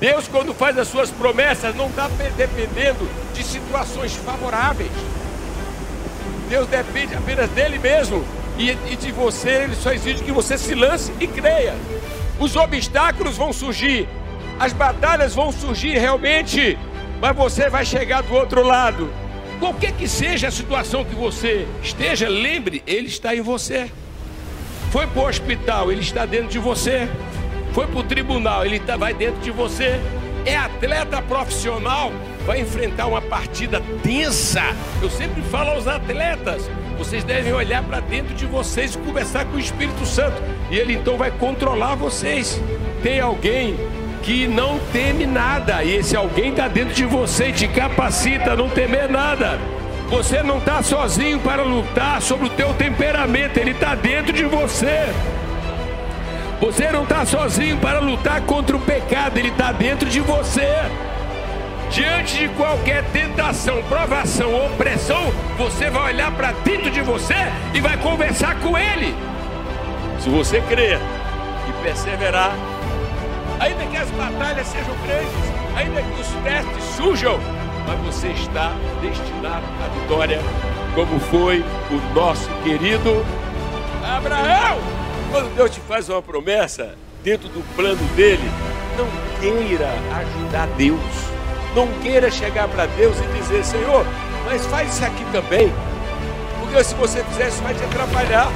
Deus, quando faz as suas promessas, não está dependendo de situações favoráveis. Deus depende apenas dele mesmo. E, e de você, ele só exige que você se lance e creia. Os obstáculos vão surgir, as batalhas vão surgir realmente, mas você vai chegar do outro lado. Qualquer que seja a situação que você esteja, lembre, Ele está em você. Foi para o hospital, Ele está dentro de você. Foi para o tribunal, Ele tá, vai dentro de você. É atleta profissional, vai enfrentar uma partida tensa. Eu sempre falo aos atletas: vocês devem olhar para dentro de vocês e conversar com o Espírito Santo. E Ele então vai controlar vocês. Tem alguém que não teme nada, e esse alguém está dentro de você te capacita a não temer nada. Você não está sozinho para lutar sobre o teu temperamento, ele está dentro de você. Você não está sozinho para lutar contra o pecado, ele está dentro de você. Diante de qualquer tentação, provação ou opressão, você vai olhar para dentro de você e vai conversar com ele. Se você crer e perseverar, ainda que as batalhas sejam grandes, ainda que os testes surjam, mas você está destinado à vitória, como foi o nosso querido Abraão. Quando Deus te faz uma promessa dentro do plano dele, não queira ajudar Deus. Não queira chegar para Deus e dizer, Senhor, mas faz isso aqui também. Porque se você fizer isso vai te atrapalhar.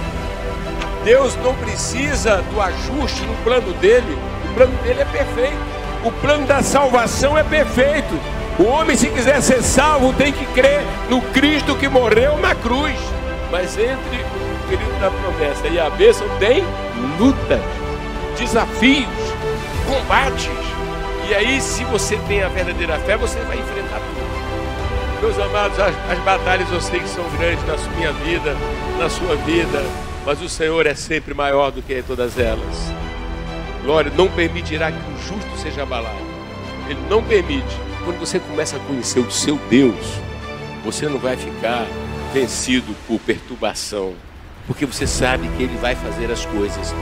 Deus não precisa do ajuste no plano dele o plano dele é perfeito. O plano da salvação é perfeito. O homem, se quiser ser salvo, tem que crer no Cristo que morreu na cruz. Mas entre o período da promessa e a bênção tem lutas, desafios, combates. E aí, se você tem a verdadeira fé, você vai enfrentar tudo. Meus amados, as, as batalhas eu sei que são grandes na minha vida, na sua vida, mas o Senhor é sempre maior do que todas elas. Glória, não permitirá que o justo seja abalado. Ele não permite. Quando você começa a conhecer o seu Deus, você não vai ficar vencido por perturbação, porque você sabe que Ele vai fazer as coisas.